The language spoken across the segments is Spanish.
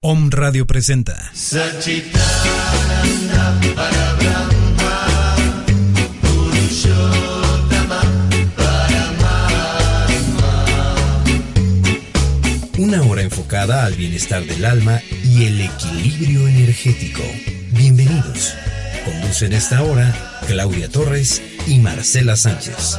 Om Radio presenta. Una hora enfocada al bienestar del alma y el equilibrio energético. Bienvenidos. Conducen esta hora Claudia Torres y Marcela Sánchez.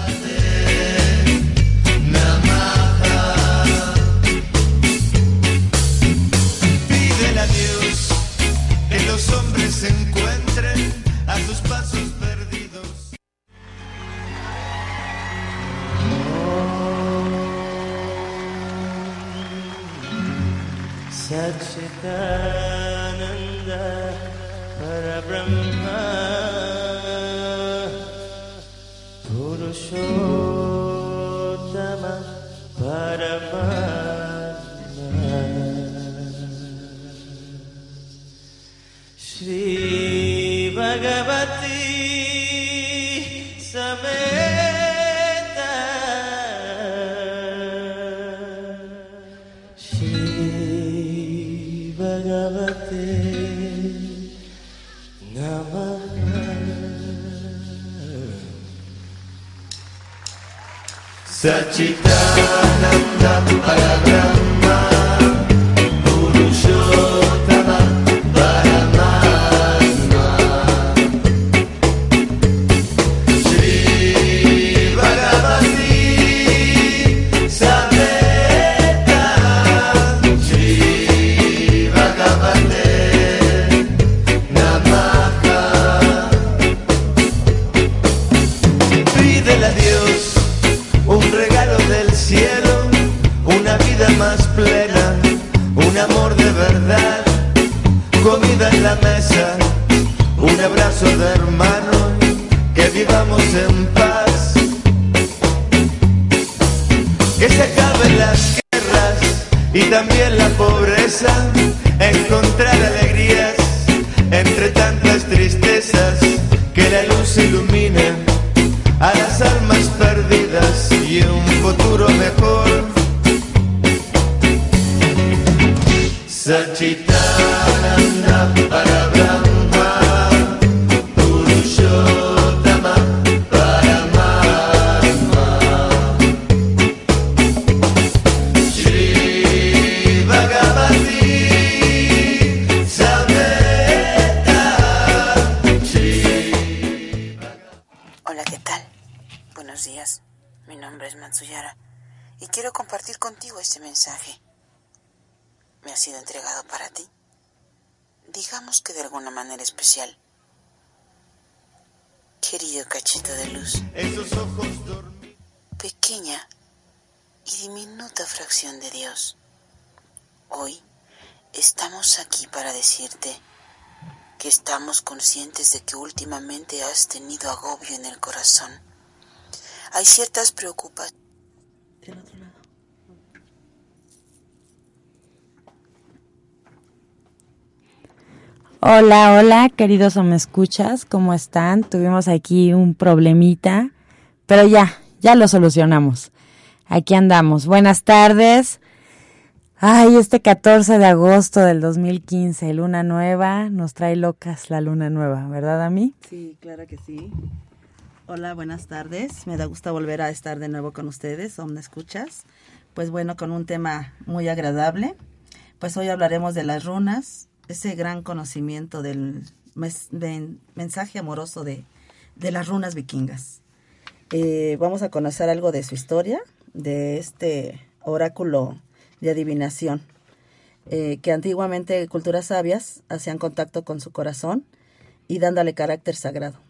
Sure. ating namahalan. Sa cita nam nampalagang Matsuyara y quiero compartir contigo este mensaje. Me ha sido entregado para ti. Digamos que de alguna manera especial. Querido cachito de luz, Esos ojos dormidos. pequeña y diminuta fracción de Dios. Hoy estamos aquí para decirte que estamos conscientes de que últimamente has tenido agobio en el corazón. Hay ciertas preocupaciones. Del otro lado. Hola, hola, queridos o me escuchas, ¿cómo están? Tuvimos aquí un problemita, pero ya, ya lo solucionamos. Aquí andamos. Buenas tardes. Ay, este 14 de agosto del 2015, luna nueva, nos trae locas la luna nueva, ¿verdad a mí? Sí, claro que sí. Hola, buenas tardes. Me da gusto volver a estar de nuevo con ustedes, ¿me escuchas? Pues bueno, con un tema muy agradable. Pues hoy hablaremos de las runas, ese gran conocimiento del mensaje amoroso de, de las runas vikingas. Eh, vamos a conocer algo de su historia, de este oráculo de adivinación, eh, que antiguamente culturas sabias hacían contacto con su corazón y dándole carácter sagrado.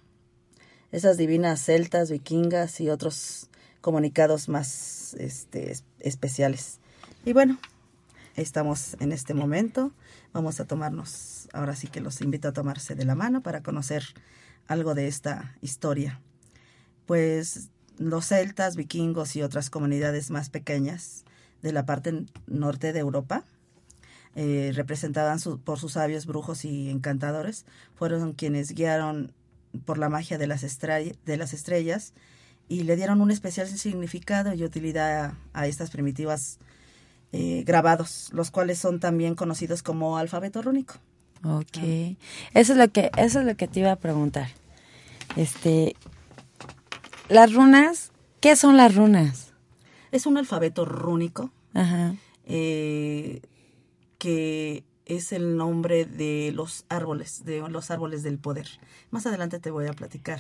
Esas divinas celtas, vikingas y otros comunicados más este, es- especiales. Y bueno, estamos en este momento. Vamos a tomarnos, ahora sí que los invito a tomarse de la mano para conocer algo de esta historia. Pues los celtas, vikingos y otras comunidades más pequeñas de la parte norte de Europa, eh, representadas por sus sabios brujos y encantadores, fueron quienes guiaron por la magia de las, de las estrellas y le dieron un especial significado y utilidad a, estas primitivas eh, grabados, los cuales son también conocidos como alfabeto rúnico. Ok, eso es lo que eso es lo que te iba a preguntar. Este, las runas, ¿qué son las runas? Es un alfabeto rúnico Ajá. Eh, que es el nombre de los árboles, de los árboles del poder. Más adelante te voy a platicar.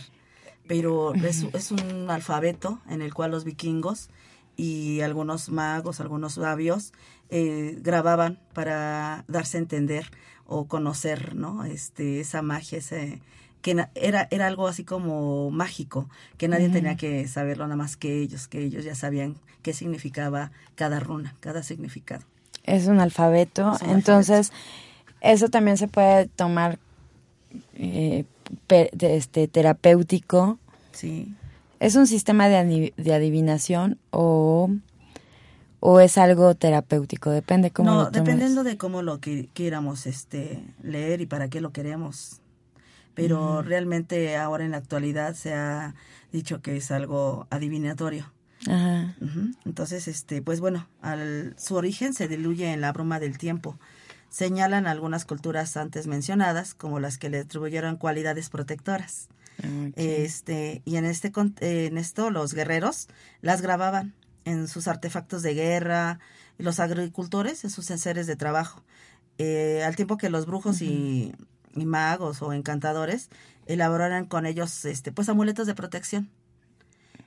Pero es, es un alfabeto en el cual los vikingos y algunos magos, algunos sabios, eh, grababan para darse a entender o conocer, ¿no? Este, esa magia, ese, que era, era algo así como mágico, que nadie tenía que saberlo nada más que ellos, que ellos ya sabían qué significaba cada runa, cada significado. Es un alfabeto, entonces eso también se puede tomar eh, este, terapéutico. Sí. ¿Es un sistema de, de adivinación o, o es algo terapéutico? Depende cómo no, dependiendo de cómo lo que quieramos este, leer y para qué lo queremos pero realmente ahora en la actualidad se ha dicho que es algo adivinatorio. Ajá. Entonces, este, pues bueno, al, su origen se diluye en la bruma del tiempo. Señalan algunas culturas antes mencionadas como las que le atribuyeron cualidades protectoras. Este, y en este en esto los guerreros las grababan en sus artefactos de guerra y los agricultores en sus enseres de trabajo. Eh, al tiempo que los brujos y y magos o encantadores elaboraran con ellos este pues amuletos de protección,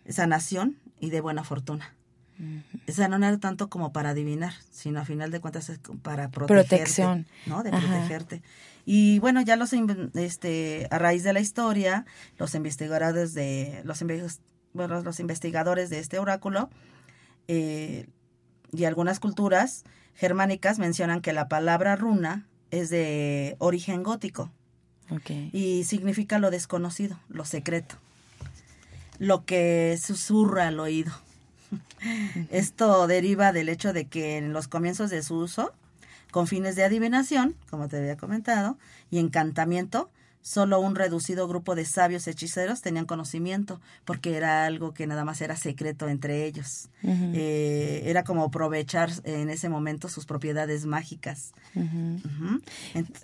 sanación y de buena fortuna. O sea, no era tanto como para adivinar, sino a final de cuentas es para protegerte, protección, ¿no? De protegerte. Y bueno, ya los este a raíz de la historia, los investigadores de los bueno, los investigadores de este oráculo eh, y algunas culturas germánicas mencionan que la palabra runa es de origen gótico. Y significa lo desconocido, lo secreto, lo que susurra al oído. Esto deriva del hecho de que en los comienzos de su uso, con fines de adivinación, como te había comentado, y encantamiento, solo un reducido grupo de sabios hechiceros tenían conocimiento, porque era algo que nada más era secreto entre ellos. Eh, era como aprovechar en ese momento sus propiedades mágicas.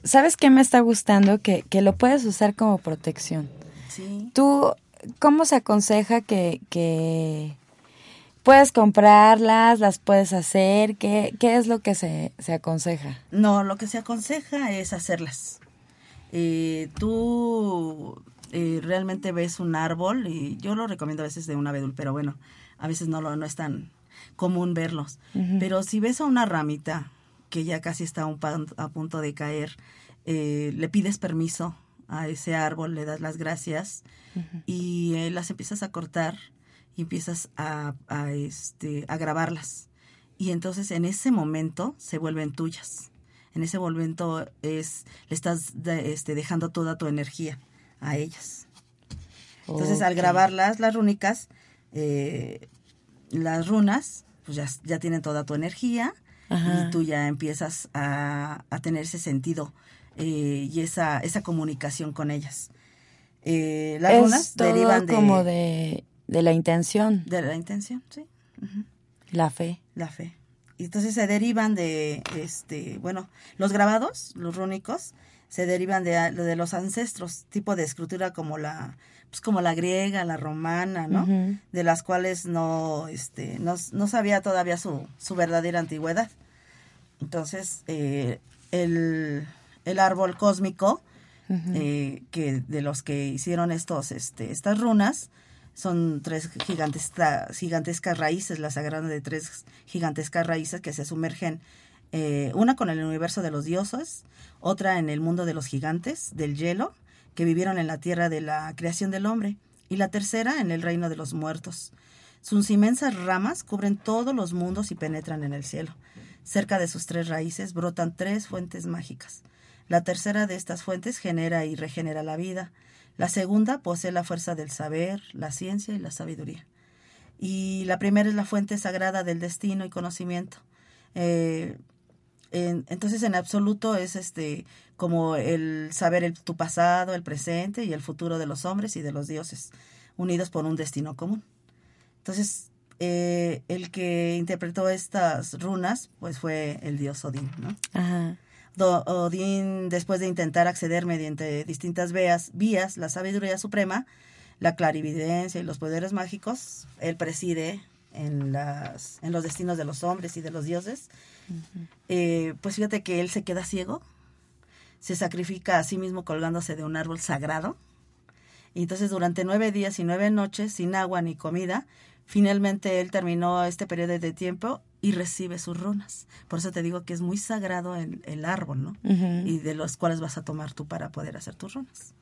¿Sabes qué me está gustando? Que, que lo puedes usar como protección. Sí. ¿Tú cómo se aconseja que, que puedes comprarlas, las puedes hacer? ¿Qué, qué es lo que se, se aconseja? No, lo que se aconseja es hacerlas eh, tú eh, realmente ves un árbol, y yo lo recomiendo a veces de un abedul, pero bueno, a veces no, lo, no es tan común verlos. Pero si ves a una ramita que ya casi está a punto de caer, eh, le pides permiso a ese árbol, le das las gracias y eh, las empiezas a cortar y empiezas a, a, este, a grabarlas. Y entonces en ese momento se vuelven tuyas en ese momento es, le estás este, dejando toda tu energía a ellas. Entonces, al grabarlas, las rúnicas, eh, las runas, pues ya, ya, tienen toda tu energía y tú ya empiezas a, a tener ese sentido eh, y esa, esa comunicación con ellas. Eh, las runas derivan de... como de, de la intención. De la intención, sí. La fe. La fe. Y entonces se derivan de, este, bueno, los grabados, los rúnicos, se derivan de, de los ancestros, tipo de escritura como la, pues como la griega, la romana, ¿no? De las cuales no, este, no, no sabía todavía su, su verdadera antigüedad. Entonces, eh, el, el árbol cósmico, eh, que de los que hicieron estos, este, estas runas, son tres gigantescas, gigantescas raíces, las sagradas de tres gigantescas raíces que se sumergen, eh, una con el universo de los dioses, otra en el mundo de los gigantes, del hielo, que vivieron en la tierra de la creación del hombre, y la tercera en el reino de los muertos. Sus inmensas ramas cubren todos los mundos y penetran en el cielo. Cerca de sus tres raíces brotan tres fuentes mágicas. La tercera de estas fuentes genera y regenera la vida. La segunda posee la fuerza del saber, la ciencia y la sabiduría. Y la primera es la fuente sagrada del destino y conocimiento. Eh, entonces, en absoluto es este como el saber el, tu pasado, el presente y el futuro de los hombres y de los dioses, unidos por un destino común. Entonces, eh, el que interpretó estas runas, pues fue el dios Odín, ¿no? Odín, después de intentar acceder mediante distintas vías, vías, la sabiduría suprema, la clarividencia y los poderes mágicos, él preside en, las, en los destinos de los hombres y de los dioses. Eh, pues fíjate que él se queda ciego, se sacrifica a sí mismo colgándose de un árbol sagrado. Y entonces durante nueve días y nueve noches, sin agua ni comida, Finalmente él terminó este periodo de tiempo y recibe sus runas. Por eso te digo que es muy sagrado el, el árbol, ¿no? Y de los cuales vas a tomar tú para poder hacer tus runas.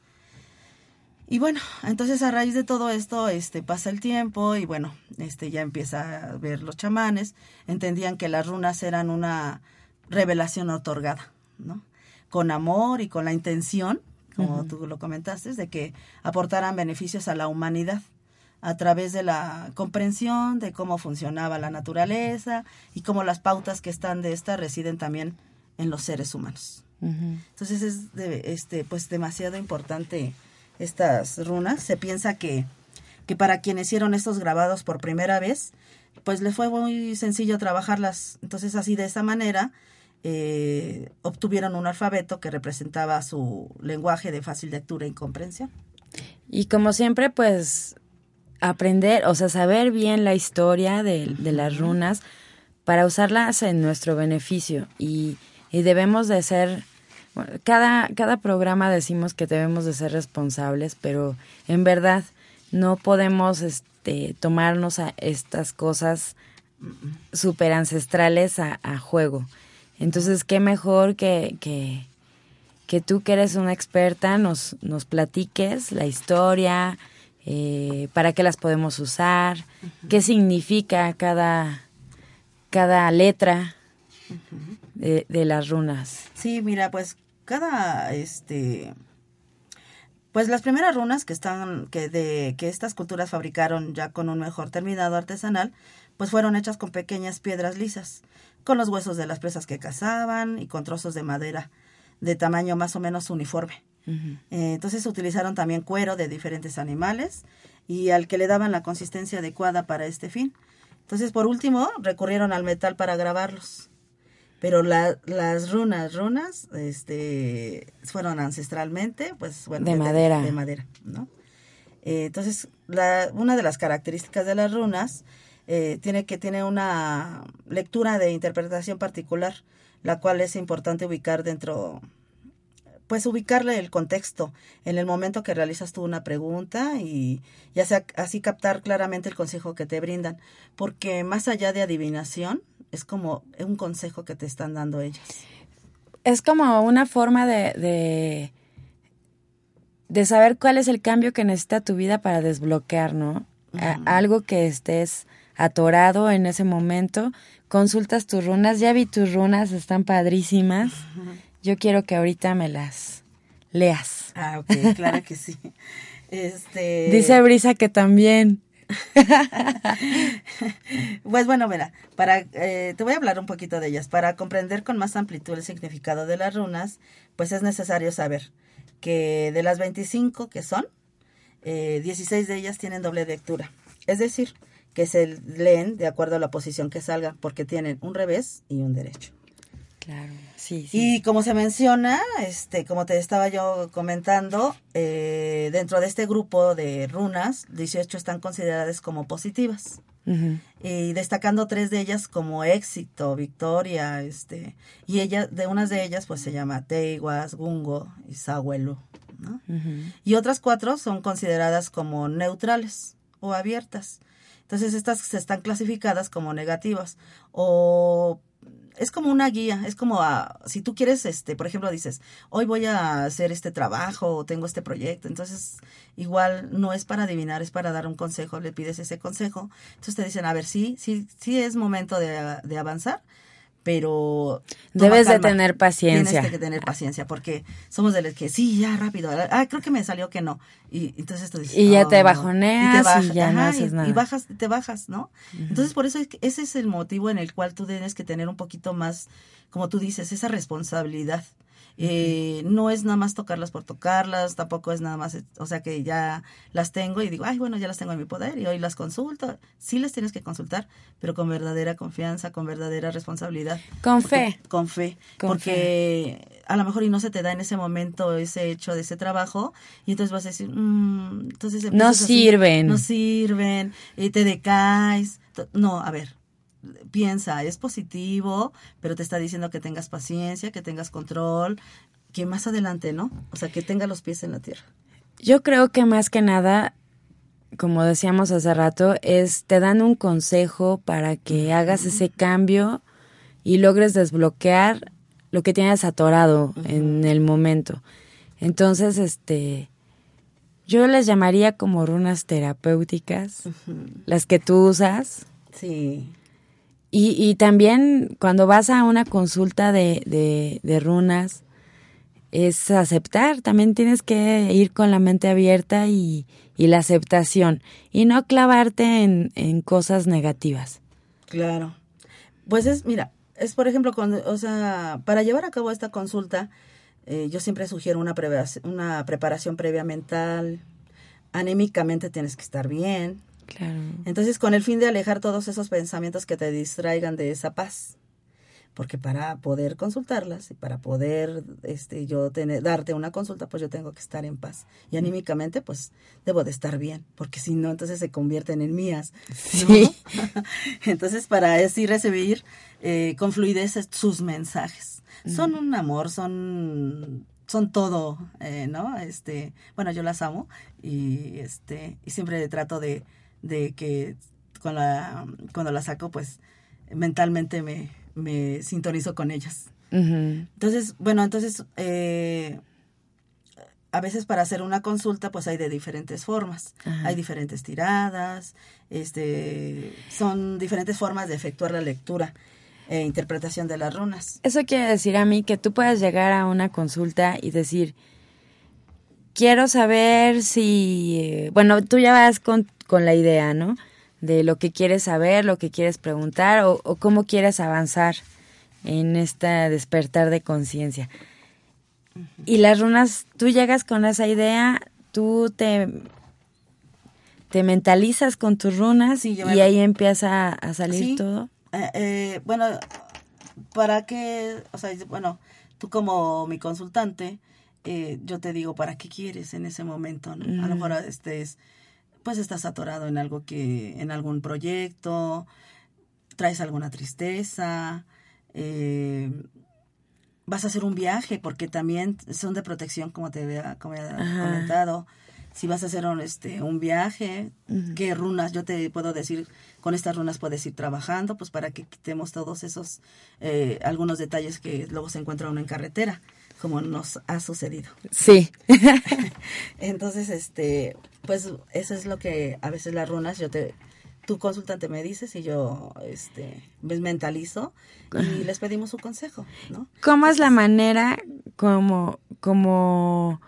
Y bueno, entonces a raíz de todo esto, este pasa el tiempo y bueno, este ya empieza a ver los chamanes, entendían que las runas eran una revelación otorgada, ¿no? Con amor y con la intención, como tú lo comentaste, de que aportaran beneficios a la humanidad a través de la comprensión de cómo funcionaba la naturaleza y cómo las pautas que están de esta residen también en los seres humanos. Entonces es este pues demasiado importante estas runas. Se piensa que, que para quienes hicieron estos grabados por primera vez, pues les fue muy sencillo trabajarlas. Entonces así de esa manera eh, obtuvieron un alfabeto que representaba su lenguaje de fácil lectura y comprensión. Y como siempre, pues aprender, o sea, saber bien la historia de, las runas para usarlas en nuestro beneficio y, debemos de ser, cada, cada programa decimos que debemos de ser responsables, pero en verdad no podemos este, tomarnos a estas cosas super ancestrales a, juego. Entonces, qué mejor que, que, que tú que eres una experta nos, nos platiques la historia, eh, para qué las podemos usar, qué significa cada, cada letra de, las runas. Sí, mira, pues cada este pues las primeras runas que están que de que estas culturas fabricaron ya con un mejor terminado artesanal, pues fueron hechas con pequeñas piedras lisas, con los huesos de las presas que cazaban y con trozos de madera de tamaño más o menos uniforme. Eh, entonces utilizaron también cuero de diferentes animales y al que le daban la consistencia adecuada para este fin. Entonces, por último, recurrieron al metal para grabarlos. Pero las runas, runas, este, fueron ancestralmente, pues, bueno, de, madera. De, madera, ¿no? Eh, entonces, la, una de las características de las runas eh, tiene que tiene una lectura de interpretación particular, la cual es importante ubicar dentro pues ubicarle el contexto en el momento que realizas tú una pregunta y ya sea así captar claramente el consejo que te brindan, porque más allá de adivinación es como un consejo que te están dando ellas. Es como una forma de, de, de saber cuál es el cambio que necesita tu vida para desbloquear, ¿no? algo que estés atorado en ese momento, consultas tus runas, ya vi tus runas, están padrísimas. Yo quiero que ahorita me las leas. Ah, ok, claro que sí. Este... Dice Brisa que también. pues bueno, mira, para, eh, te voy a hablar un poquito de ellas. Para comprender con más amplitud el significado de las runas, pues es necesario saber que de las 25 que son, eh, 16 de ellas tienen doble lectura. Es decir, que se leen de acuerdo a la posición que salga, porque tienen un revés y un derecho. Claro, sí, sí. Y como se menciona, este, como te estaba yo comentando, eh, dentro de este grupo de runas, 18 están consideradas como positivas. Y destacando tres de ellas como éxito, victoria, este, y ella, de unas de ellas, pues se llama Teiguas, Gungo y Sahuelu, ¿no? Y otras cuatro son consideradas como neutrales o abiertas. Entonces estas se están clasificadas como negativas o es como una guía, es como a, si tú quieres, este, por ejemplo, dices, hoy voy a hacer este trabajo o tengo este proyecto, entonces igual no es para adivinar, es para dar un consejo, le pides ese consejo, entonces te dicen, a ver, sí, sí, sí es momento de, de avanzar, pero debes de tener paciencia. Tienes que tener paciencia porque somos de los que sí, ya rápido. Ah, creo que me salió que no. Y entonces tú dices, y ya te bajoneas y, ya no haces nada. Y bajas, te bajas, ¿no? Entonces por eso ese es el motivo en el cual tú tienes que tener un poquito más, como tú dices, esa responsabilidad eh, no es nada más tocarlas por tocarlas, tampoco es nada más, o sea que ya las tengo y digo, ay, bueno, ya las tengo en mi poder y hoy las consulto. Sí les tienes que consultar, pero con verdadera confianza, con verdadera responsabilidad. Con fe. Con fe. porque a lo mejor y no se te da en ese momento ese hecho de ese trabajo y entonces vas a decir, mm", entonces no sirven. no sirven, y te decaes. No, a ver, piensa, es positivo, pero te está diciendo que tengas paciencia, que tengas control, que más adelante, ¿no? O sea, que tenga los pies en la tierra. Yo creo que más que nada, como decíamos hace rato, es te dan un consejo para que hagas ese cambio y logres desbloquear lo que tienes atorado en el momento. Entonces, este, yo les llamaría como runas terapéuticas, las que tú usas. Sí. Y, y también cuando vas a una consulta de, de, de runas, es aceptar, también tienes que ir con la mente abierta y, y la aceptación y no clavarte en, en, cosas negativas. Claro. Pues es, mira, es por ejemplo, cuando, o sea, para llevar a cabo esta consulta, eh, yo siempre sugiero una, una preparación previa mental, anémicamente tienes que estar bien, entonces, con el fin de alejar todos esos pensamientos que te distraigan de esa paz. Porque para poder consultarlas y para poder este, yo tener, darte una consulta, pues yo tengo que estar en paz. Y anímicamente, pues debo de estar bien, porque si no, entonces se convierten en mías. entonces, para así recibir eh, con fluidez sus mensajes. Son un amor, son son todo, eh, ¿no? Este, bueno, yo las amo y este y siempre trato de de que con la, cuando la saco, pues mentalmente me, me sintonizo con ellas. Entonces, bueno, entonces, eh, a veces para hacer una consulta, pues hay de diferentes formas. Hay diferentes tiradas, este, son diferentes formas de efectuar la lectura e interpretación de las runas. Eso quiere decir a mí que tú puedes llegar a una consulta y decir, quiero saber si, eh, bueno, tú ya vas con con la idea, ¿no? De lo que quieres saber, lo que quieres preguntar o, cómo quieres avanzar en este despertar de conciencia. Y las runas, tú llegas con esa idea, tú te, te mentalizas con tus runas y ahí empieza a salir todo. Eh, eh, bueno, para que, o sea, bueno, tú como mi consultante, eh, yo te digo, ¿para qué quieres en ese momento? A lo mejor estés pues estás atorado en algo que, en algún proyecto, traes alguna tristeza, eh, vas a hacer un viaje, porque también son de protección, como te había, comentado. Si vas a hacer un, este, un viaje, ¿qué runas? Yo te puedo decir, con estas runas puedes ir trabajando, pues para que quitemos todos esos, eh, algunos detalles que luego se encuentra uno en carretera como nos ha sucedido. Sí. Entonces, este, pues eso es lo que a veces las runas yo te tu consultante me dices y yo este me mentalizo y les pedimos su consejo, ¿no? ¿Cómo es la manera como como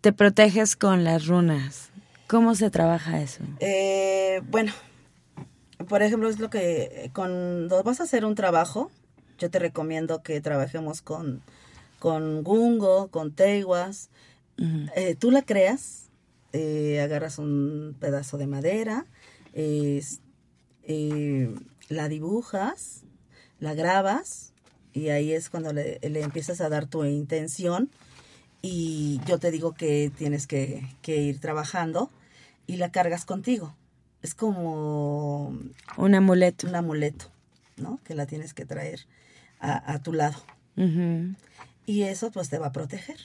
te proteges con las runas? ¿Cómo se trabaja eso? Eh, bueno, por ejemplo, es lo que cuando vas a hacer un trabajo, yo te recomiendo que trabajemos con con gungo, con teiguas. Eh, tú la creas, eh, agarras un pedazo de madera, eh, la dibujas, la grabas y ahí es cuando le, empiezas a dar tu intención y yo te digo que tienes que, ir trabajando y la cargas contigo. Es como... Un amuleto. Un amuleto, ¿no? Que la tienes que traer a, tu lado y eso pues te va a proteger.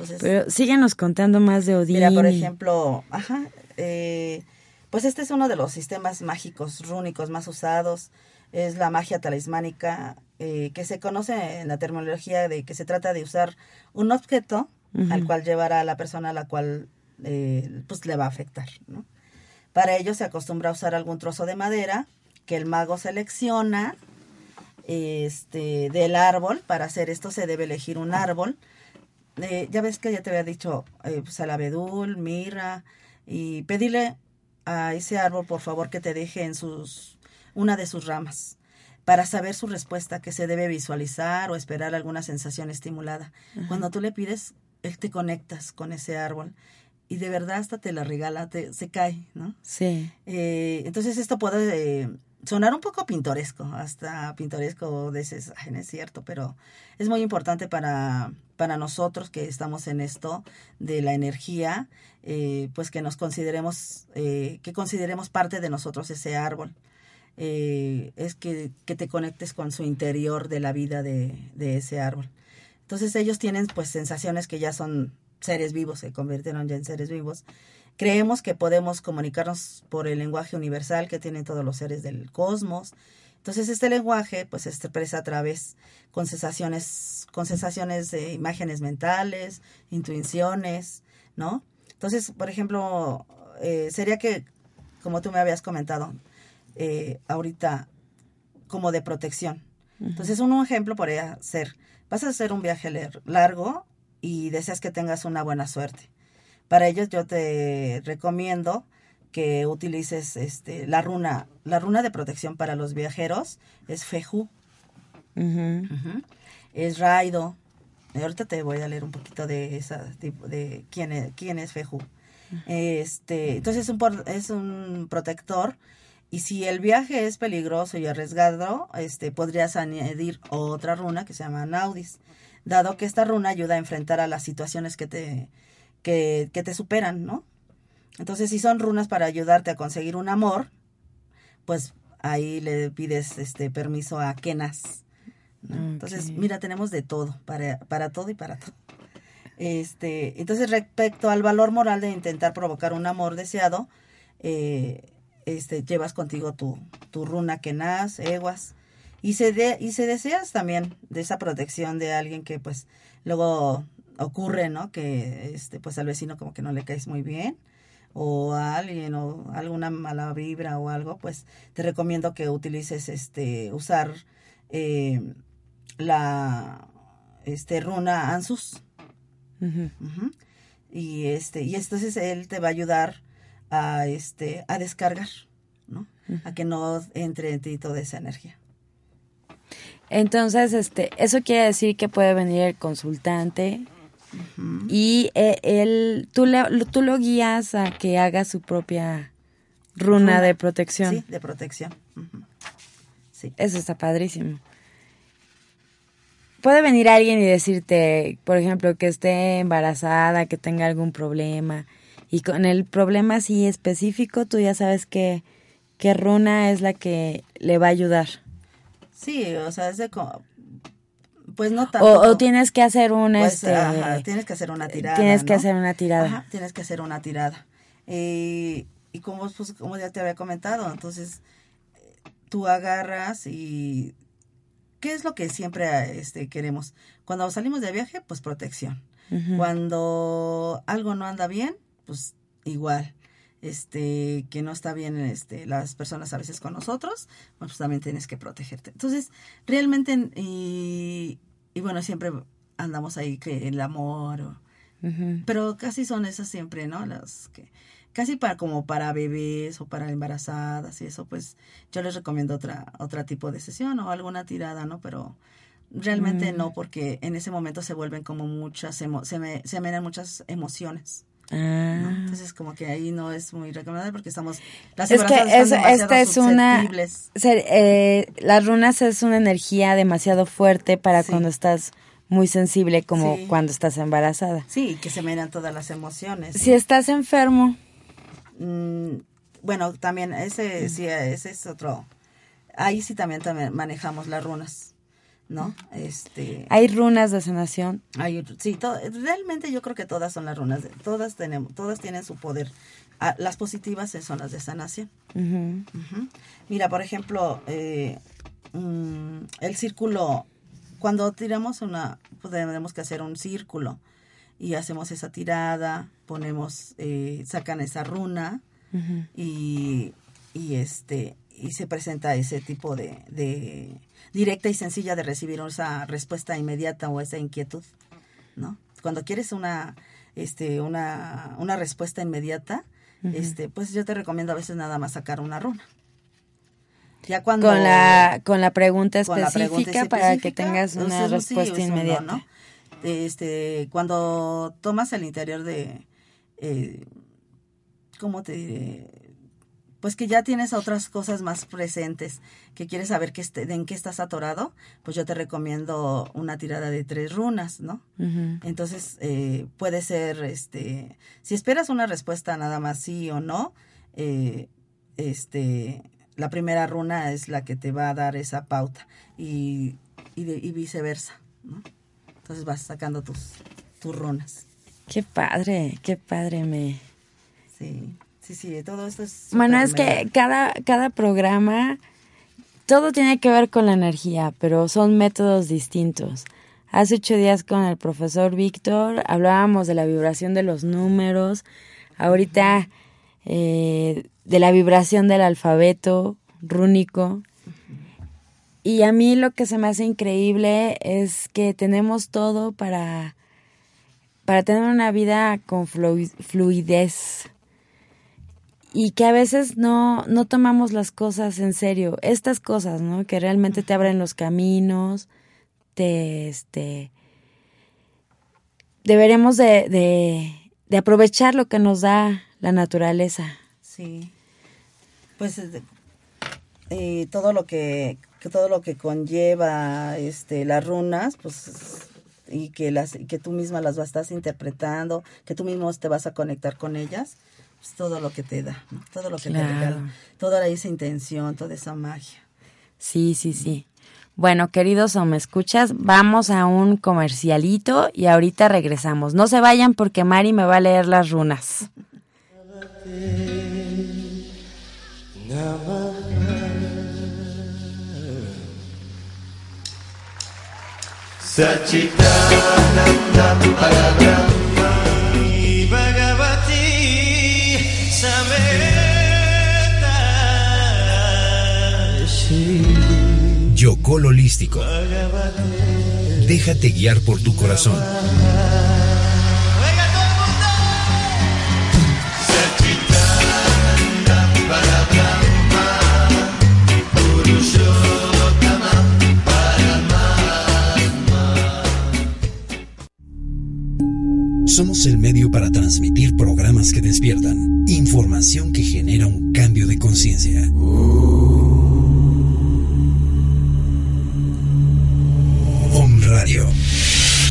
Ok. Pero síguenos contando más de Odín. Mira, por ejemplo, ajá, eh, pues este es uno de los sistemas mágicos rúnicos más usados. Es la magia talismánica eh, que se conoce en la terminología de que se trata de usar un objeto al cual llevará a la persona a la cual eh, pues le va a afectar, ¿no? Para ello se acostumbra a usar algún trozo de madera que el mago selecciona este del árbol. Para hacer esto se debe elegir un árbol. Eh, ya ves que ya te había dicho, eh, pues al abedul, mirra, y pedirle a ese árbol, por favor, que te deje en sus una de sus ramas para saber su respuesta, que se debe visualizar o esperar alguna sensación estimulada. Cuando tú le pides, él te conectas con ese árbol y de verdad hasta te la regala, te, se cae, ¿no? Sí. Eh, entonces esto puede eh, sonar un poco pintoresco, hasta pintoresco de ese, no es cierto, pero es muy importante para, para nosotros que estamos en esto de la energía, eh, pues que nos consideremos, que consideremos parte de nosotros ese árbol. es que, que, te conectes con su interior de la vida de, de ese árbol. Entonces ellos tienen pues sensaciones que ya son seres vivos, se convirtieron ya en seres vivos. Creemos que podemos comunicarnos por el lenguaje universal que tienen todos los seres del cosmos. Entonces este lenguaje pues se expresa a través con sensaciones, con sensaciones de imágenes mentales, intuiciones, ¿no? Entonces, por ejemplo, eh, sería que, como tú me habías comentado, eh, ahorita, como de protección. Entonces, un ejemplo podría ser, vas a hacer un viaje largo y deseas que tengas una buena suerte. Para ellos yo te recomiendo que utilices este la runa, la runa de protección para los viajeros es Feju. Es Raido. Ahorita te voy a leer un poquito de esa tipo de quién es, quién es Feju. Este, entonces es un, es un protector y si el viaje es peligroso y arriesgado, este podrías añadir otra runa que se llama Naudis dado que esta runa ayuda a enfrentar a las situaciones que te, que, te superan, ¿no? Entonces, si son runas para ayudarte a conseguir un amor, pues ahí le pides este permiso a Kenas. Entonces, mira, tenemos de todo, para, para todo y para todo. Este, entonces, respecto al valor moral de intentar provocar un amor deseado, eh, este, llevas contigo tu, tu runa Kenas, Eguas, y se, de, y se deseas también de esa protección de alguien que pues luego ocurre, ¿no? Que este pues al vecino como que no le caes muy bien o a alguien o alguna mala vibra o algo, pues te recomiendo que utilices este usar eh, la este runa Ansus. Y este y entonces él te va a ayudar a este a descargar, ¿no? A que no entre en ti toda esa energía. Entonces, este, eso quiere decir que puede venir el consultante y eh, él, tú, le, tú lo guías a que haga su propia runa, de protección. Sí, de protección. Sí. Eso está padrísimo. Puede venir alguien y decirte, por ejemplo, que esté embarazada, que tenga algún problema, y con el problema así específico, tú ya sabes que, qué runa es la que le va a ayudar. Sí, o sea, es de pues no tanto. O, tienes que hacer una pues, este tienes que hacer una tirada. Tienes que hacer una tirada. Ajá, tienes que hacer una tirada. y como pues, como ya te había comentado, entonces tú agarras y ¿qué es lo que siempre este queremos? Cuando salimos de viaje, pues protección. Cuando algo no anda bien, pues igual este que no está bien este las personas a veces con nosotros pues también tienes que protegerte. Entonces realmente y, y bueno siempre andamos ahí que el amor pero casi son esas siempre no las que casi para como para bebés o para embarazadas y eso pues yo les recomiendo otra otra tipo de sesión o alguna tirada no pero realmente no mm. porque en ese momento se vuelven como muchas se me se me muchas emociones Ah. Entonces como que ahí no es muy recomendable porque estamos las es que esta es una eh, las runas es una energía demasiado fuerte para cuando estás muy sensible como cuando estás embarazada. Sí, que se miran todas las emociones. Si estás enfermo. Mm, bueno, también ese sí ese es otro. Ahí sí también, también manejamos las runas. ¿No? Este, hay runas de sanación. Hay, sí, realmente yo creo que todas son las runas, todas tenemos, todas tienen su poder. Ah, las positivas son las de sanación. Mira, por ejemplo, eh, mm, el círculo, cuando tiramos una, pues tenemos que hacer un círculo y hacemos esa tirada, ponemos, eh, sacan esa runa y, y este y se presenta ese tipo de, directa y sencilla de recibir esa respuesta inmediata o esa inquietud, ¿no? Cuando quieres una, este, una, una respuesta inmediata, este, pues yo te recomiendo a veces nada más sacar una runa. Ya cuando con la con la pregunta específica, para que tengas una respuesta inmediata. Este, cuando tomas el interior de eh, ¿cómo te diré? Pues que ya tienes otras cosas más presentes, que quieres saber que este, en qué estás atorado, pues yo te recomiendo una tirada de tres runas, ¿no? Entonces, eh, puede ser, este, si esperas una respuesta nada más sí o no, eh, este, la primera runa es la que te va a dar esa pauta y, y, viceversa, ¿no? Entonces vas sacando tus, tus runas. Qué padre, qué padre me... Sí, sí, sí, todo esto es... Bueno, es que cada, cada programa, todo tiene que ver con la energía, pero son métodos distintos. Hace ocho días con el profesor Víctor hablábamos de la vibración de los números, ahorita eh, de la vibración del alfabeto rúnico. Y a mí lo que se me hace increíble es que tenemos todo para, para tener una vida con fluidez y que a veces no, no tomamos las cosas en serio. Estas cosas, ¿no? Que realmente te abren los caminos, te, este, deberemos de, de, de aprovechar lo que nos da la naturaleza. Sí. Pues eh, todo lo que, todo lo que conlleva este las runas, pues y que las que tú misma las vas estás interpretando, que tú mismo te vas a conectar con ellas, pues todo lo que te da, todo lo que te regala, toda esa intención, toda esa magia. Sí, sí, sí. Bueno, queridos o me escuchas, vamos a un comercialito y ahorita regresamos. No se vayan porque Mari me va a leer las runas. Yocol Holístico. Déjate guiar por tu corazón. Somos el medio para transmitir programas que despiertan, información que genera un cambio de conciencia. Om Radio,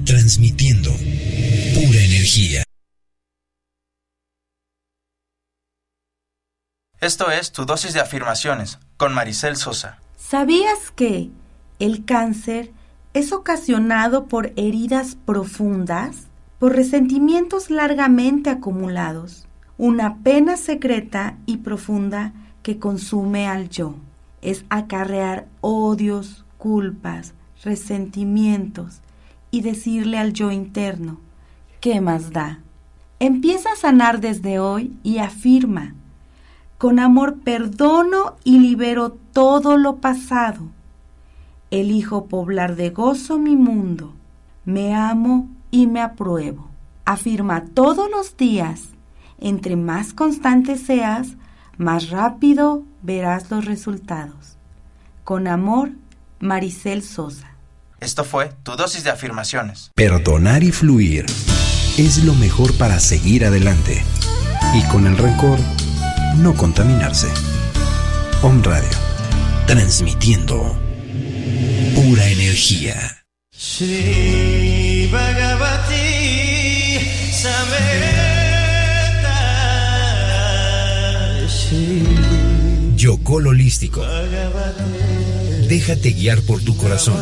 transmitiendo pura energía. Esto es tu dosis de afirmaciones con Maricel Sosa. ¿Sabías que el cáncer es ocasionado por heridas profundas? Por resentimientos largamente acumulados, una pena secreta y profunda que consume al yo. Es acarrear odios, culpas, resentimientos y decirle al yo interno, ¿qué más da? Empieza a sanar desde hoy y afirma, con amor perdono y libero todo lo pasado. Elijo poblar de gozo mi mundo. Me amo y me apruebo. Afirma todos los días. Entre más constante seas, más rápido verás los resultados. Con amor, Maricel Sosa. Esto fue tu dosis de afirmaciones. Perdonar y fluir es lo mejor para seguir adelante. Y con el rencor, no contaminarse. Om Radio, transmitiendo pura energía. Bhagavati Holístico. Déjate guiar por tu corazón.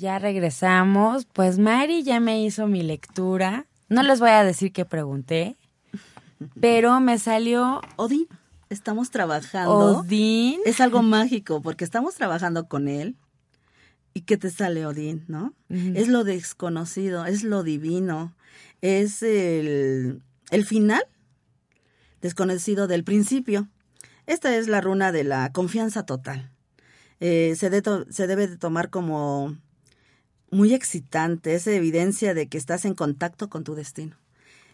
Ya regresamos. Pues Mari ya me hizo mi lectura No les voy a decir que pregunté, pero me salió Odín, estamos trabajando. Odín. Es algo mágico porque estamos trabajando con él. ¿Y qué te sale Odín, no? Es lo desconocido, es lo divino, es el, el final desconocido del principio. Esta es la runa de la confianza total. Eh, se, se debe de tomar como muy excitante, es evidencia de que estás en contacto con tu destino.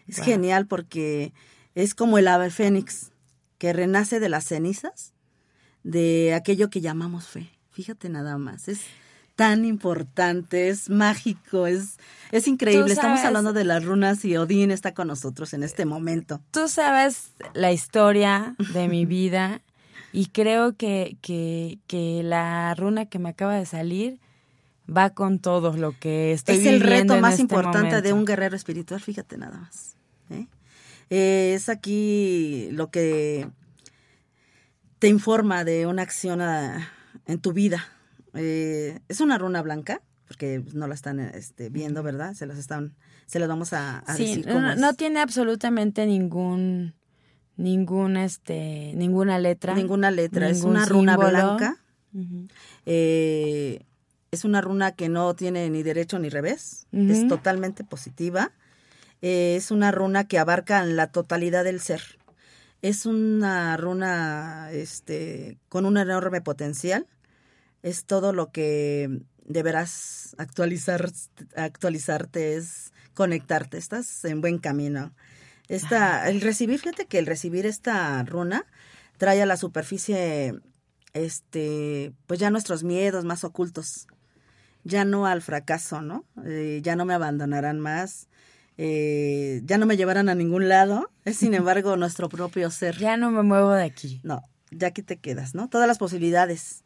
Es genial porque es como el ave fénix que renace de las cenizas de aquello que llamamos fe. Fíjate nada más, es tan importante, es mágico, es, es increíble. Estamos hablando de las runas y Odín está con nosotros en este momento. Tú sabes la historia de mi vida y creo que, que, que la runa que me acaba de salir va con todo lo que estoy Es el reto más este importante de un guerrero espiritual, fíjate nada más. ¿eh? es aquí lo que te informa de una acción en tu vida. Eh, es una runa blanca, porque no la están este, viendo, ¿verdad? Se las están, se las vamos a, decir. no, no tiene absolutamente ningún, ningún, este, ninguna letra. Ninguna letra. es una runa blanca. eh, es una runa que no tiene ni derecho ni revés, es totalmente positiva. Eh, es una runa que abarca la totalidad del ser. Es una runa este, con un enorme potencial. Es todo lo que deberás actualizar, actualizarte, es conectarte. Estás en buen camino. Esta, el recibir, fíjate que el recibir esta runa trae a la superficie este, pues ya nuestros miedos más ocultos ya no al fracaso, ¿no? Eh, ya no me abandonarán más, eh, ya no me llevarán a ningún lado, es sin embargo nuestro propio ser. Ya no me muevo de aquí. No, ya aquí te quedas, ¿no? Todas las posibilidades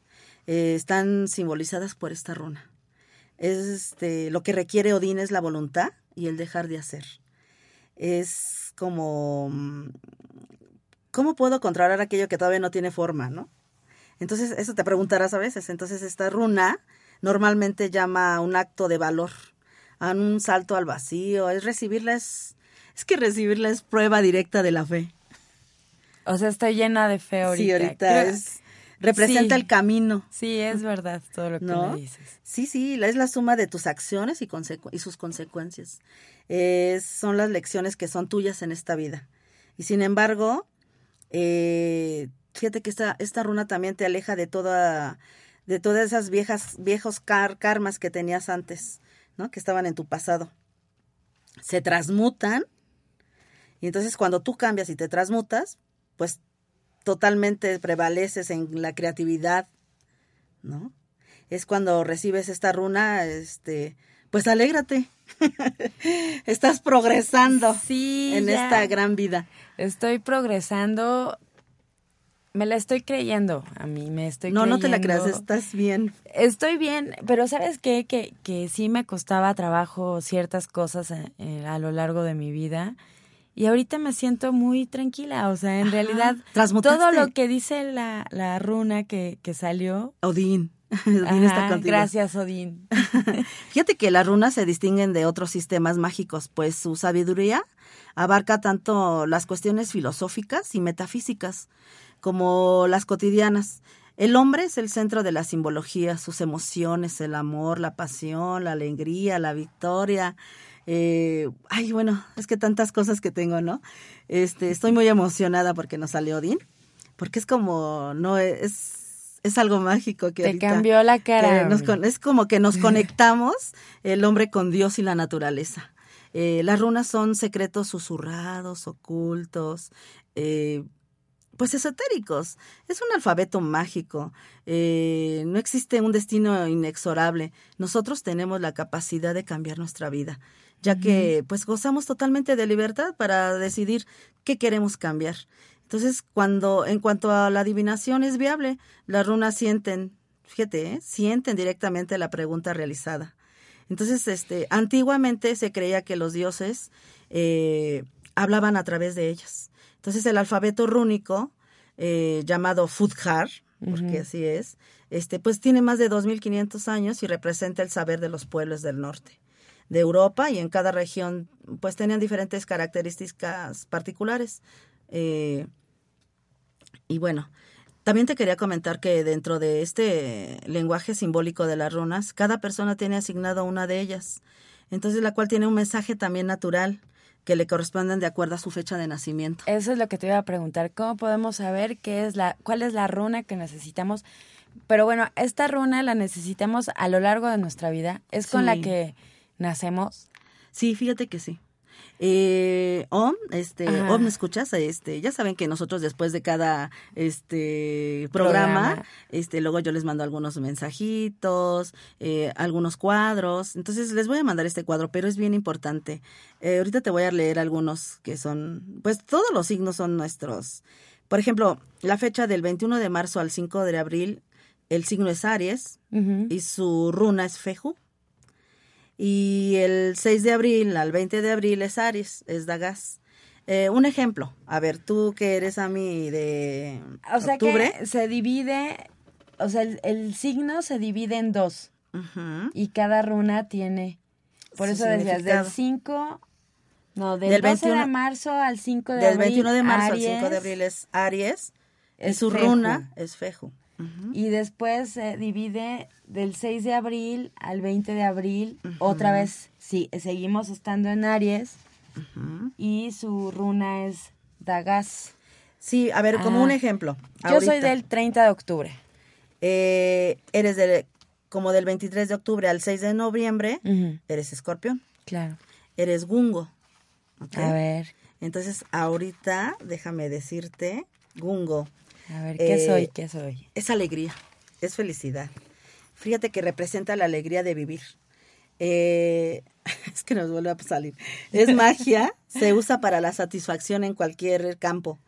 eh, están simbolizadas por esta runa. Este, lo que requiere Odín es la voluntad y el dejar de hacer. Es como, mm, ¿cómo puedo controlar aquello que todavía no tiene forma, no? Entonces, eso te preguntarás a veces. Entonces, esta runa normalmente llama a un acto de valor, a un salto al vacío, es recibirla, es, que recibirla es prueba directa de la fe. O sea, está llena de fe ahorita. Sí, ahorita es, representa el camino. Sí, es verdad todo lo que me dices. Sí, sí, es la suma de tus acciones y, y sus consecuencias. son las lecciones que son tuyas en esta vida. Y sin embargo, eh, fíjate que esta, esta runa también te aleja de toda de todas esas viejas, viejos karmas que tenías antes, ¿no? Que estaban en tu pasado. Se transmutan y entonces cuando tú cambias y te transmutas, pues totalmente prevaleces en la creatividad, ¿no? Es cuando recibes esta runa, este, pues alégrate. Estás progresando sí, en esta gran vida. Estoy progresando me la estoy creyendo a mí, me estoy No, no te la creas, estás bien. Estoy bien, pero ¿sabes qué? Que, que sí me costaba trabajo ciertas cosas eh, eh, a, lo largo de mi vida. Y ahorita me siento muy tranquila, o sea, en realidad todo lo que dice la, la runa que, que salió... Odín. Odín está contigo. Gracias, Odín. Fíjate que las runas se distinguen de otros sistemas mágicos, pues su sabiduría abarca tanto las cuestiones filosóficas y metafísicas como las cotidianas. El hombre es el centro de la simbología, sus emociones, el amor, la pasión, la alegría, la victoria. Eh, ay, bueno, es que tantas cosas que tengo, ¿no? Este, estoy muy emocionada porque nos salió Odín, porque es como, no es, es algo mágico que te cambió la cara. es como que nos conectamos el hombre con Dios y la naturaleza. Eh, las runas son secretos susurrados, ocultos, eh, pues esotéricos. Es un alfabeto mágico. Eh, no existe un destino inexorable. Nosotros tenemos la capacidad de cambiar nuestra vida, ya que pues gozamos totalmente de libertad para decidir qué queremos cambiar. Entonces, cuando en cuanto a la adivinación es viable, las runas sienten, fíjate, ¿eh? sienten directamente la pregunta realizada. Entonces, este, antiguamente se creía que los dioses eh, hablaban a través de ellas. Entonces el alfabeto rúnico, eh, llamado Fudhar, porque así es, este, pues tiene más de 2.500 años y representa el saber de los pueblos del norte. de Europa y en cada región pues tenían diferentes características particulares. Eh, y bueno, también te quería comentar que dentro de este lenguaje simbólico de las runas, cada persona tiene asignado una de ellas, entonces la cual tiene un mensaje también natural que le corresponden de acuerdo a su fecha de nacimiento. Eso es lo que te iba a preguntar, ¿cómo podemos saber qué es la cuál es la runa que necesitamos? Pero bueno, esta runa la necesitamos a lo largo de nuestra vida, es con la que nacemos. Sí, fíjate que sí. Eh, Om, este, Ajá. Om, ¿me escuchas? Este, ya saben que nosotros después de cada este programa, Programa. este, luego yo les mando algunos mensajitos, eh, algunos cuadros. Entonces les voy a mandar este cuadro, pero es bien importante. Eh, ahorita te voy a leer algunos que son, pues todos los signos son nuestros. Por ejemplo, la fecha del 21 de marzo al 5 de abril, el signo es Aries y su runa es Feju. Y el 6 de abril al 20 de abril es Aries, es Dagas. Eh, un ejemplo, a ver, tú que eres a mí de O sea octubre. que se divide, o sea, el, el signo se divide en dos Ujú. y cada runa tiene, por Su eso decías, del significado. 5, no, del, Del 12 de 21 marzo al 5 de Del abril. 21 de marzo Aries, al 5 de abril es Aries y es su Feju. runa es Feju. Y después se divide del 6 de abril al 20 de abril. Otra vez, sí, seguimos estando en Aries. Y su runa es Dagas. Sí, a ver, como Ah. un ejemplo. Yo soy del 30 de octubre. Eh, eres del, como del 23 de octubre al 6 de noviembre, eres escorpión, Claro. eres gungo. A ver, Entonces, ahorita, déjame decirte, gungo. A ver, ¿qué Eh, soy? ¿Qué soy? es alegría, es felicidad. Fíjate que representa la alegría de vivir. Eh, es que nos vuelve a salir. Es magia, se usa para la satisfacción en cualquier campo.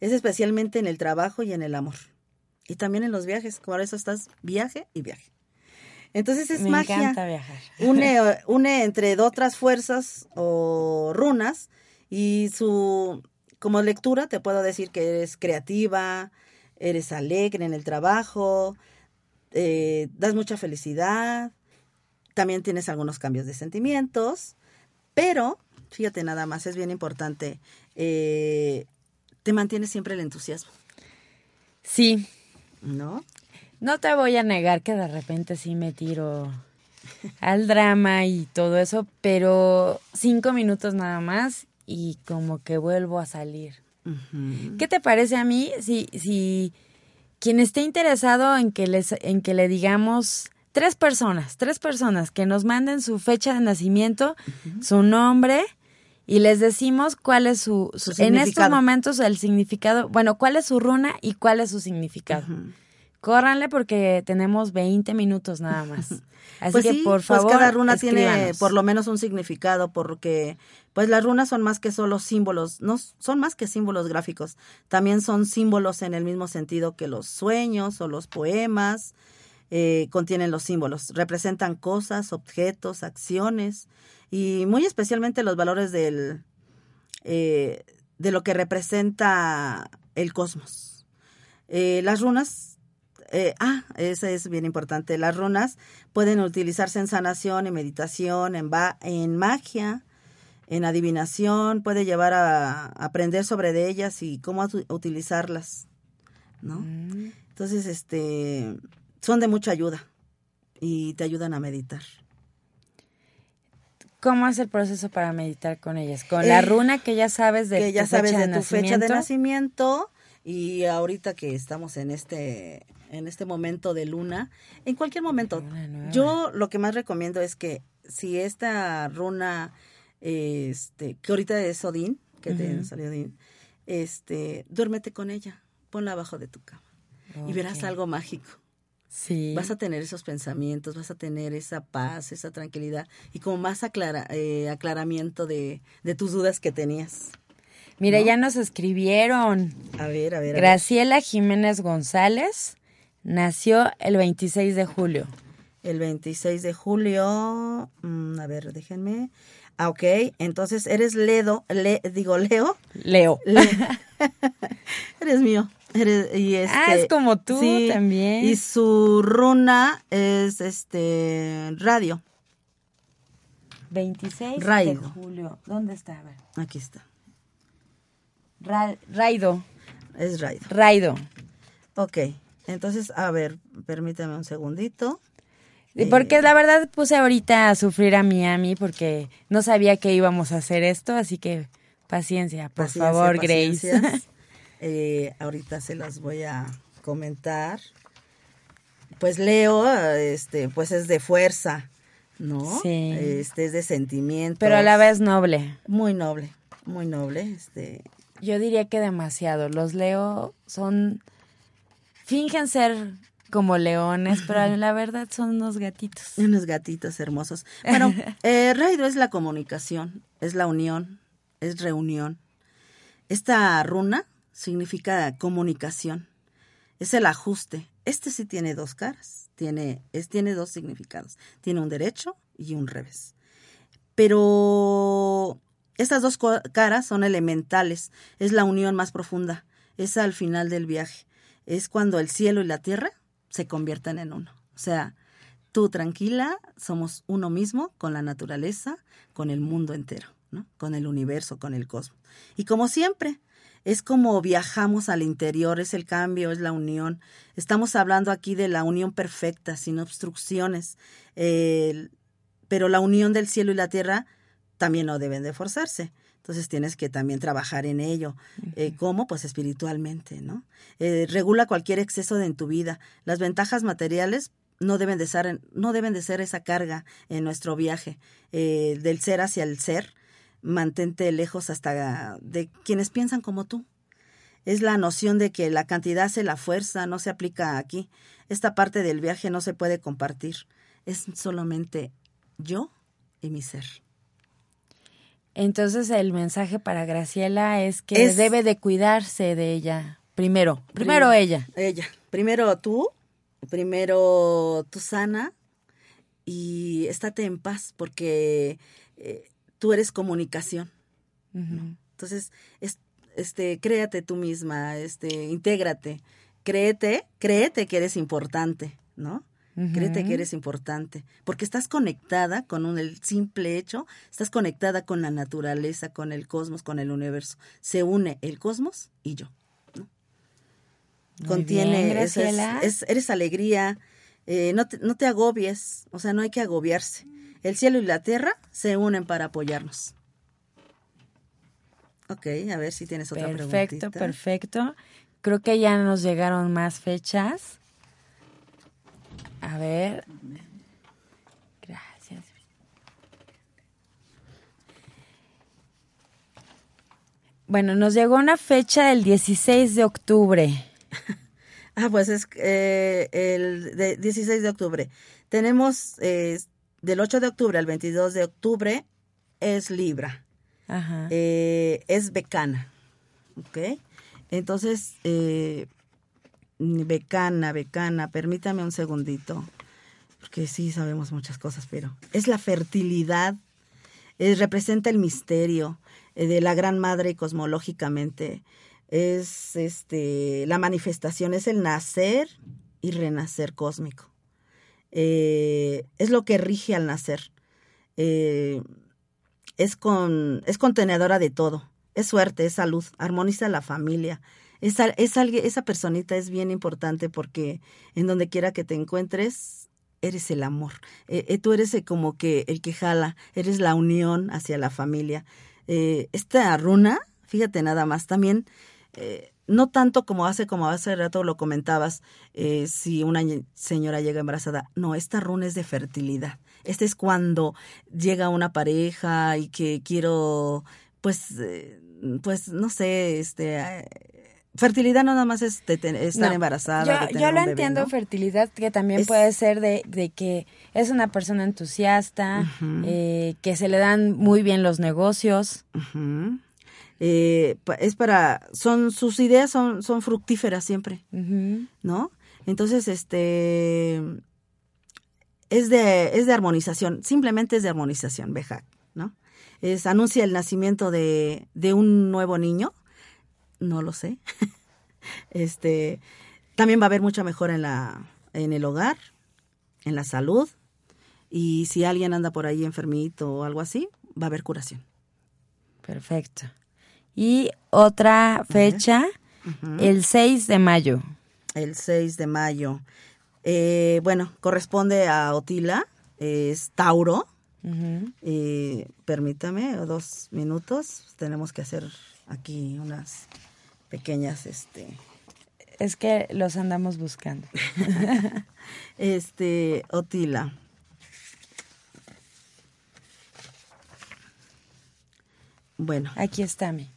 Es especialmente en el trabajo y en el amor. Y también en los viajes, por eso estás viaje y viaje. Entonces es Me magia. encanta viajar. Une, une entre otras fuerzas o runas y su como lectura te puedo decir que eres creativa, eres alegre en el trabajo, eh, das mucha felicidad, también tienes algunos cambios de sentimientos, pero fíjate nada más, es bien importante, eh, te mantienes siempre el entusiasmo, Sí, ¿no? no te voy a negar que de repente sí me tiro al drama y todo eso, pero cinco minutos nada más y como que vuelvo a salir. ¿Qué te parece a mí si, si quien esté interesado en que, les, en que le digamos tres personas, tres personas que nos manden su fecha de nacimiento, su nombre y les decimos cuál es su, Su en estos momentos el significado, bueno, cuál es su runa y cuál es su significado. Córranle porque tenemos 20 minutos nada más. Así pues que sí, por favor, pues cada runa tiene por lo menos un significado, porque pues las runas son más que solo símbolos, no son más que símbolos gráficos, también son símbolos en el mismo sentido que los sueños o los poemas eh, contienen los símbolos, representan cosas, objetos, acciones y muy especialmente los valores del eh, de lo que representa el cosmos. Eh, las runas eh, ah, eso es bien importante. Las runas pueden utilizarse en sanación, en meditación, en, va- en magia, en adivinación. Puede llevar a, a aprender sobre de ellas y cómo utilizarlas, ¿no? Mm. Entonces, este, son de mucha ayuda y te ayudan a meditar. ¿Cómo es el proceso para meditar con ellas? Con Eh, la runa que ya sabes de que ya tu sabes fecha de tu fecha de nacimiento y ahorita que estamos en este en este momento de luna, en cualquier momento. Yo lo que más recomiendo es que si esta runa este que ahorita es Odín, que te salió Odín, este, duérmete con ella, ponla abajo de tu cama y verás algo mágico. Sí. Vas a tener esos pensamientos, vas a tener esa paz, esa tranquilidad y como más aclara, eh, aclaramiento de, de tus dudas que tenías. Mira, ¿no? ya nos escribieron. A ver, a ver. a ver. Graciela Jiménez González nació el 26 de julio. El 26 de julio. mm, a ver, déjenme. Ah, ok. Entonces, eres Ledo. Le, digo, Leo. Leo. Le- eres mío. Eres, y este, Ah, es como tú también. Y su runa es este radio. 26 de julio. ¿Dónde está? A ver. Aquí está. Ra- Raido. Es Raido. Raido. Ok. Entonces, a ver, permítame un segundito. Porque la verdad puse ahorita a sufrir a Miami porque no sabía que íbamos a hacer esto, así que paciencia, por Paciencia, favor, paciencias. Grace. Eh, ahorita se las voy a comentar. Pues Leo, este, pues es de fuerza, ¿no? Sí. Este es de sentimiento. Pero a la vez noble. muy noble, muy noble, este, Yo diría que demasiado. Los Leo son. Fingen ser como leones, pero la verdad son unos gatitos. unos gatitos hermosos. Bueno, eh, Raido es la comunicación, es la unión, es reunión. Esta runa significa comunicación, es el ajuste. Este sí tiene dos caras, tiene, es, tiene dos significados. Tiene un derecho y un revés. Pero estas dos caras son elementales, es la unión más profunda, es al final del viaje, es cuando el cielo y la tierra se convierten en uno. O sea, tú tranquila, somos uno mismo con la naturaleza, con el mundo entero, ¿no? Con el universo, con el cosmos. Y como siempre, es como viajamos al interior, es el cambio, es la unión. Estamos hablando aquí de la unión perfecta, sin obstrucciones. Eh, pero la unión del cielo y la tierra también no deben de forzarse. Entonces tienes que también trabajar en ello. Eh, ¿Cómo? Pues espiritualmente, ¿no? Eh, regula cualquier exceso de en tu vida. Las ventajas materiales no deben de ser, no deben de ser esa carga en nuestro viaje eh, del ser hacia el ser. Mantente lejos hasta de quienes piensan como tú. Es la noción de que la cantidad hace la fuerza, no se aplica aquí. Esta parte del viaje no se puede compartir. Es solamente yo y mi ser. Entonces el mensaje para Graciela es que Es- debe de cuidarse de ella. Primero, primero ella. Ella. Primero tú, primero tú sana y estate en paz porque eh, tú eres comunicación. Entonces, es, este, créate tú misma, este, intégrate, créete, créete que eres importante, ¿no? Créete que eres importante, porque estás conectada con un, el simple hecho, estás conectada con la naturaleza, con el cosmos, con el universo. Se une el cosmos y yo. Contiene, bien, es- es- eres alegría, eh, no, te, no te agobies, o sea, no hay que agobiarse. El cielo y la tierra se unen para apoyarnos. Ok, a ver si tienes otra Perfecto, preguntita. perfecto. Creo que ya nos llegaron más fechas. A ver. Gracias. Bueno, nos llegó una fecha del 16 de octubre. Ah, pues es eh, el de 16 de octubre. Tenemos eh, del 8 de octubre al 22 de octubre es Libra. Ajá. Eh, es becana. ¿Ok? Entonces, eh, becana, becana, permítame un segundito, porque sí sabemos muchas cosas, pero es la fertilidad, eh, representa el misterio eh, de la gran madre cosmológicamente, es este la manifestación, es el nacer y renacer cósmico. Eh, es lo que rige al nacer. Eh, es con es contenedora de todo. Es suerte, es salud, armoniza la familia. Esa, es alguien, esa personita es bien importante porque en donde quiera que te encuentres, eres el amor. Eh, eh, tú eres como que el que jala, eres la unión hacia la familia. Eh, esta runa, fíjate nada más, también, eh, no tanto como hace, como hace rato lo comentabas, eh, si una señora llega embarazada, no, esta runa es de fertilidad. Este es cuando llega una pareja y que quiero, pues, eh, pues, no sé, este, fertilidad no nada más es de ten- estar No, embarazada. Yo, lo bebé, entiendo, ¿no? fertilidad, que también Es- puede ser de, de que es una persona entusiasta, eh, que se le dan muy bien los negocios. Eh, es para, son, sus ideas son, son fructíferas siempre, Ujú. ¿no? Entonces, este, es de, es de armonización, simplemente es de armonización, Bejac, ¿no? Es, anuncia el nacimiento de, de un nuevo niño, no lo sé. este, también va a haber mucha mejora en la, en el hogar, en la salud, y si alguien anda por ahí enfermito o algo así, va a haber curación. Perfecto. Y otra fecha, el 6 de mayo. El 6 de mayo. Eh, bueno, corresponde a Otila, es Tauro. Eh, permítame dos minutos, tenemos que hacer aquí unas pequeñas, este... Es que los andamos buscando. este, Otila. Bueno. Aquí está mi.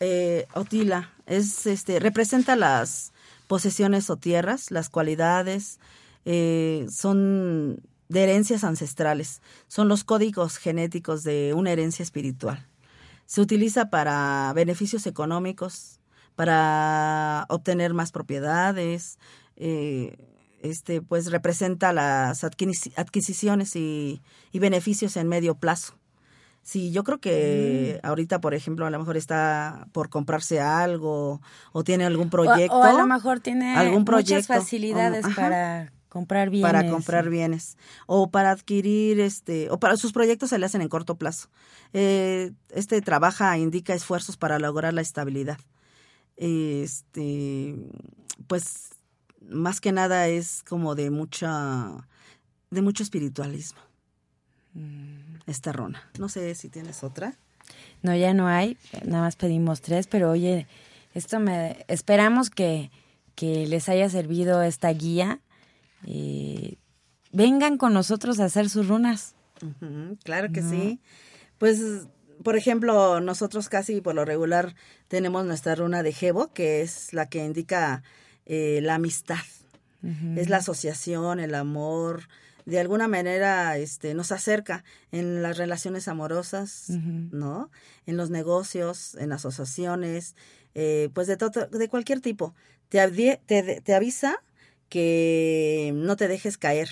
Eh, Otila es, este, representa las posesiones o tierras, las cualidades, eh, son de herencias ancestrales, son los códigos genéticos de una herencia espiritual. Se utiliza para beneficios económicos, para obtener más propiedades, eh, este, pues representa las adquisiciones y beneficios en medio plazo. Sí, yo creo que mm. ahorita, por ejemplo, a lo mejor está por comprarse algo o tiene algún proyecto. O, a lo mejor tiene algún muchas facilidades para comprar bienes. Para comprar bienes. O para adquirir, este, o para sus proyectos se le hacen en corto plazo. Eh, este trabaja, indica esfuerzos para lograr la estabilidad. Este, pues, más que nada es como de mucha, de mucho espiritualismo. Mm esta runa. No sé si tienes otra. No, ya no hay, nada más pedimos tres, pero oye, esto me esperamos que, que les haya servido esta guía. Eh, vengan con nosotros a hacer sus runas. claro que sí. Pues, por ejemplo, nosotros casi por lo regular tenemos nuestra runa de Jebo, que es la que indica eh, la amistad. Es la asociación, el amor, de alguna manera este, nos acerca en las relaciones amorosas, ¿no? En los negocios, en asociaciones, eh, pues de, de cualquier tipo. Te, te, te, avisa que no te dejes caer,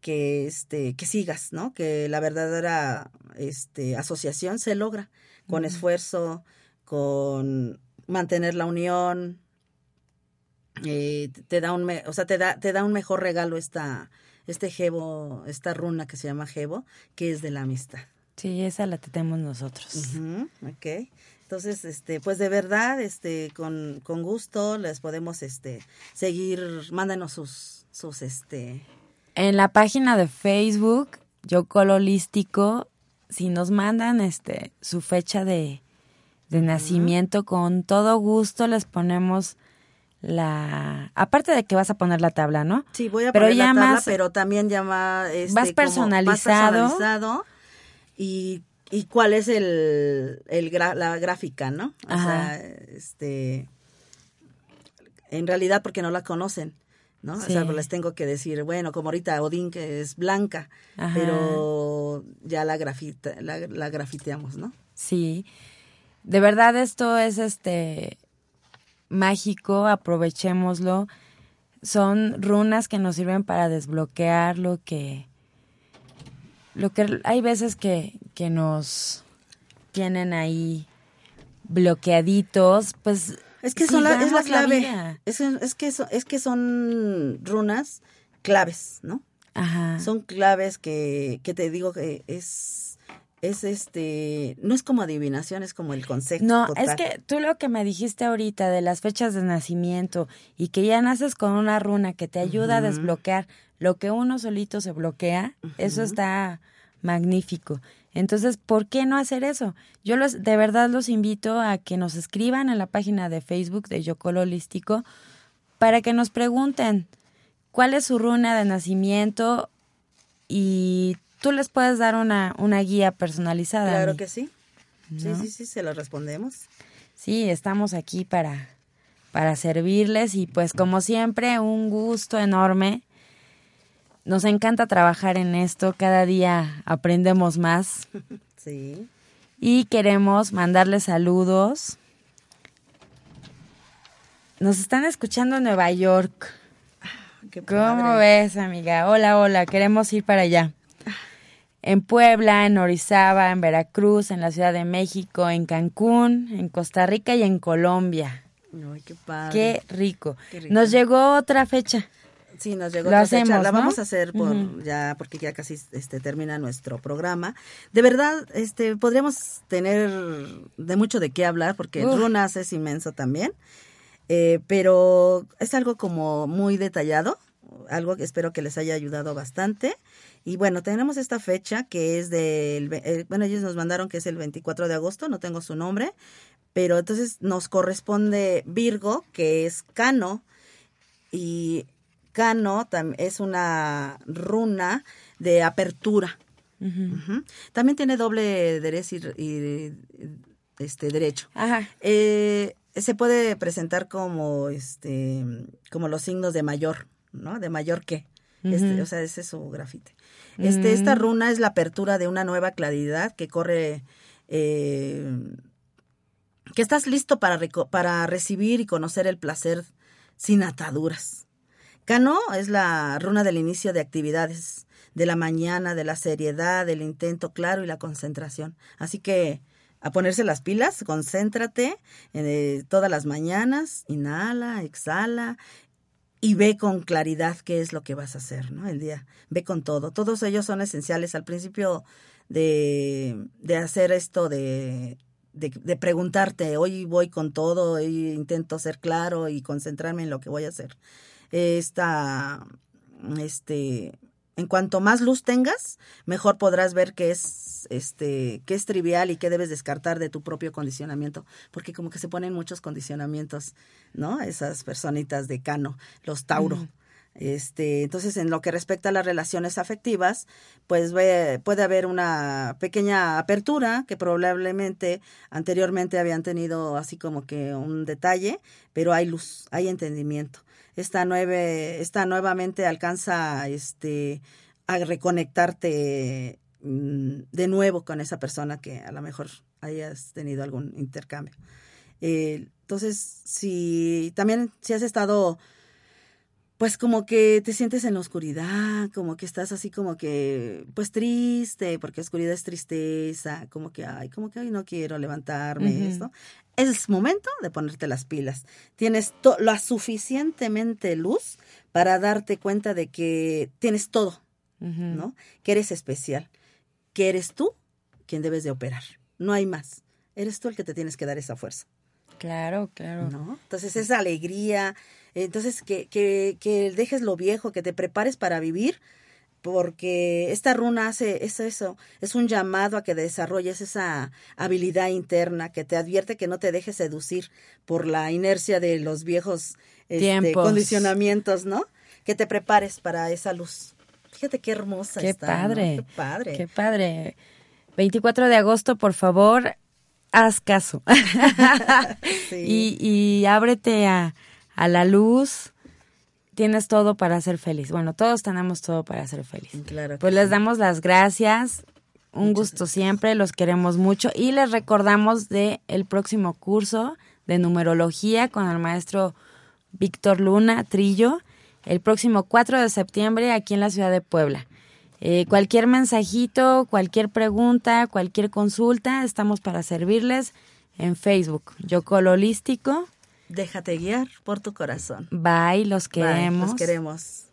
que, este, que sigas, ¿no? Que la verdadera este, asociación se logra con esfuerzo, con mantener la unión, eh, te da un o sea te da te da un mejor regalo esta este esta runa que se llama jebo, que es de la amistad. Sí, esa la tenemos nosotros. ok. Entonces, este, pues de verdad, este, con, con gusto les podemos, este, seguir, mándanos sus, sus, este. En la página de Facebook, Yo Holístico, si nos mandan, este, su fecha de, de nacimiento, con todo gusto les ponemos la aparte de que vas a poner la tabla, ¿no? Sí, voy a pero poner la tabla, pero también llama este, vas personalizado, personalizado y, y cuál es el, el la gráfica, ¿no? O sea, este en realidad porque no la conocen. ¿no? O sea, pues les tengo que decir, bueno, como ahorita Odín que es blanca, pero ya la grafita, la, la grafiteamos, ¿no? Sí. De verdad esto es este mágico, aprovechémoslo. Son runas que nos sirven para desbloquear lo que lo que hay veces que, que nos tienen ahí bloqueaditos, pues es que son la, es la clave. es, es, que es que son runas claves, ¿no? Ajá. Son claves que, que te digo que es es este, no es como adivinación, es como el concepto. No, es que tú lo que me dijiste ahorita de las fechas de nacimiento y que ya naces con una runa que te ayuda a desbloquear lo que uno solito se bloquea, eso está magnífico. Entonces, ¿por qué no hacer eso? Yo los, de verdad los invito a que nos escriban en la página de Facebook de Yocolo Holístico para que nos pregunten cuál es su runa de nacimiento y tú les puedes dar una, una guía personalizada. Claro que sí. Sí, sí, sí, se lo respondemos. Sí, estamos aquí para, para servirles y pues como siempre, un gusto enorme. Nos encanta trabajar en esto, cada día aprendemos más. Sí. Y queremos mandarles saludos. Nos están escuchando en Nueva York. Ah, ¿Cómo ves, amiga? Hola, hola, queremos ir para allá en Puebla, en Orizaba, en Veracruz, en la Ciudad de México, en Cancún, en Costa Rica y en Colombia. Ay, qué padre. Qué rico. Nos llegó otra fecha. Sí, nos llegó Lo otra fecha. hacemos, La ¿no? vamos a hacer por ya porque ya casi este termina nuestro programa. De verdad, este podríamos tener de mucho de qué hablar porque Uf. runas es inmenso también. Eh, pero es algo como muy detallado, algo que espero que les haya ayudado bastante. Y bueno, tenemos esta fecha que es del, eh, bueno, ellos nos mandaron que es el 24 de agosto, no tengo su nombre, pero entonces nos corresponde Virgo, que es Cano, y Cano es una runa de apertura. También tiene doble derecho y, y, este derecho. Ajá. Eh, se puede presentar como este como los signos de mayor, ¿no? De mayor que. Este, o sea, ese es su grafite. Este, esta Mm. runa es la apertura de una nueva claridad que corre eh, que estás listo para recibir y conocer el placer sin ataduras. Cano es la runa del inicio de actividades, de la mañana, de la seriedad, del intento claro y la concentración. Así que a ponerse las pilas, concéntrate eh, todas las mañanas, inhala, exhala y ve con claridad qué es lo que vas a hacer, ¿no? El día, ve con todo. Todos ellos son esenciales al principio de, de hacer esto de, de, de preguntarte, hoy voy con todo, hoy intento ser claro y concentrarme en lo que voy a hacer. Esta, este, en cuanto más luz tengas, mejor podrás ver qué es, este, qué es trivial y qué debes descartar de tu propio condicionamiento, porque como que se ponen muchos condicionamientos, ¿no? Esas personitas de Cano, los Tauro. Este, entonces, en lo que respecta a las relaciones afectivas, pues ve- puede haber una pequeña apertura que probablemente anteriormente habían tenido así como que un detalle, pero hay luz, hay entendimiento. Esta nueve, esta nuevamente alcanza este a reconectarte mm, de nuevo con esa persona que a lo mejor hayas tenido algún intercambio. Eh, entonces, si también si has estado pues como que te sientes en la oscuridad, como que estás así como que, pues triste, porque oscuridad es tristeza, como que, ay, como que hoy no quiero levantarme, esto. Es momento de ponerte las pilas. Tienes la suficientemente luz para darte cuenta de que tienes todo. ¿no? Que eres especial, que eres tú quien debes de operar. No hay más. Eres tú el que te tienes que dar esa fuerza. Claro, claro. ¿no? Entonces esa alegría, entonces que, que, que dejes lo viejo, que te prepares para vivir, porque esta runa hace es eso, es un llamado a que desarrolles esa habilidad interna, que te advierte que no te dejes seducir por la inercia de los viejos este, condicionamientos, ¿no? Que te prepares para esa luz. Fíjate qué hermosa Qué está, ¿no? padre. Qué padre. Qué padre. 24 de agosto, por favor, haz caso. Sí. y, y ábrete a, a la luz. Tienes todo para ser feliz. Bueno, todos tenemos todo para ser feliz. Claro Pues les damos las gracias. Un gusto siempre, los queremos mucho y les recordamos de el próximo curso de numerología con el maestro Víctor Luna Trillo el próximo 4 de septiembre aquí en la ciudad de Puebla. Eh, cualquier mensajito, cualquier pregunta, cualquier consulta, estamos para servirles en Facebook. Yocol Holístico. Déjate guiar por tu corazón. Bye, los Bye, queremos. los queremos.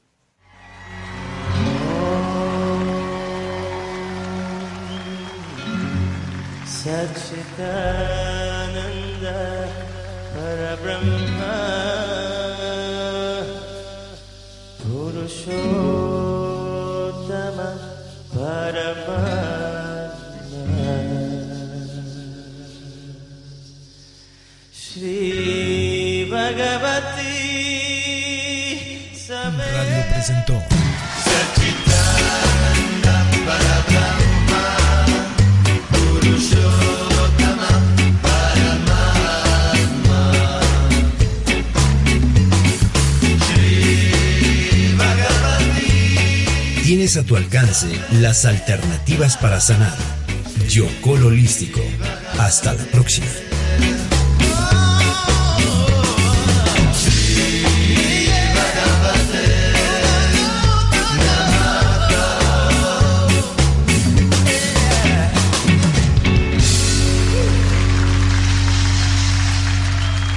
Presentó Tienes a tu alcance las alternativas para sanar. Yocol Holístico. Hasta la próxima.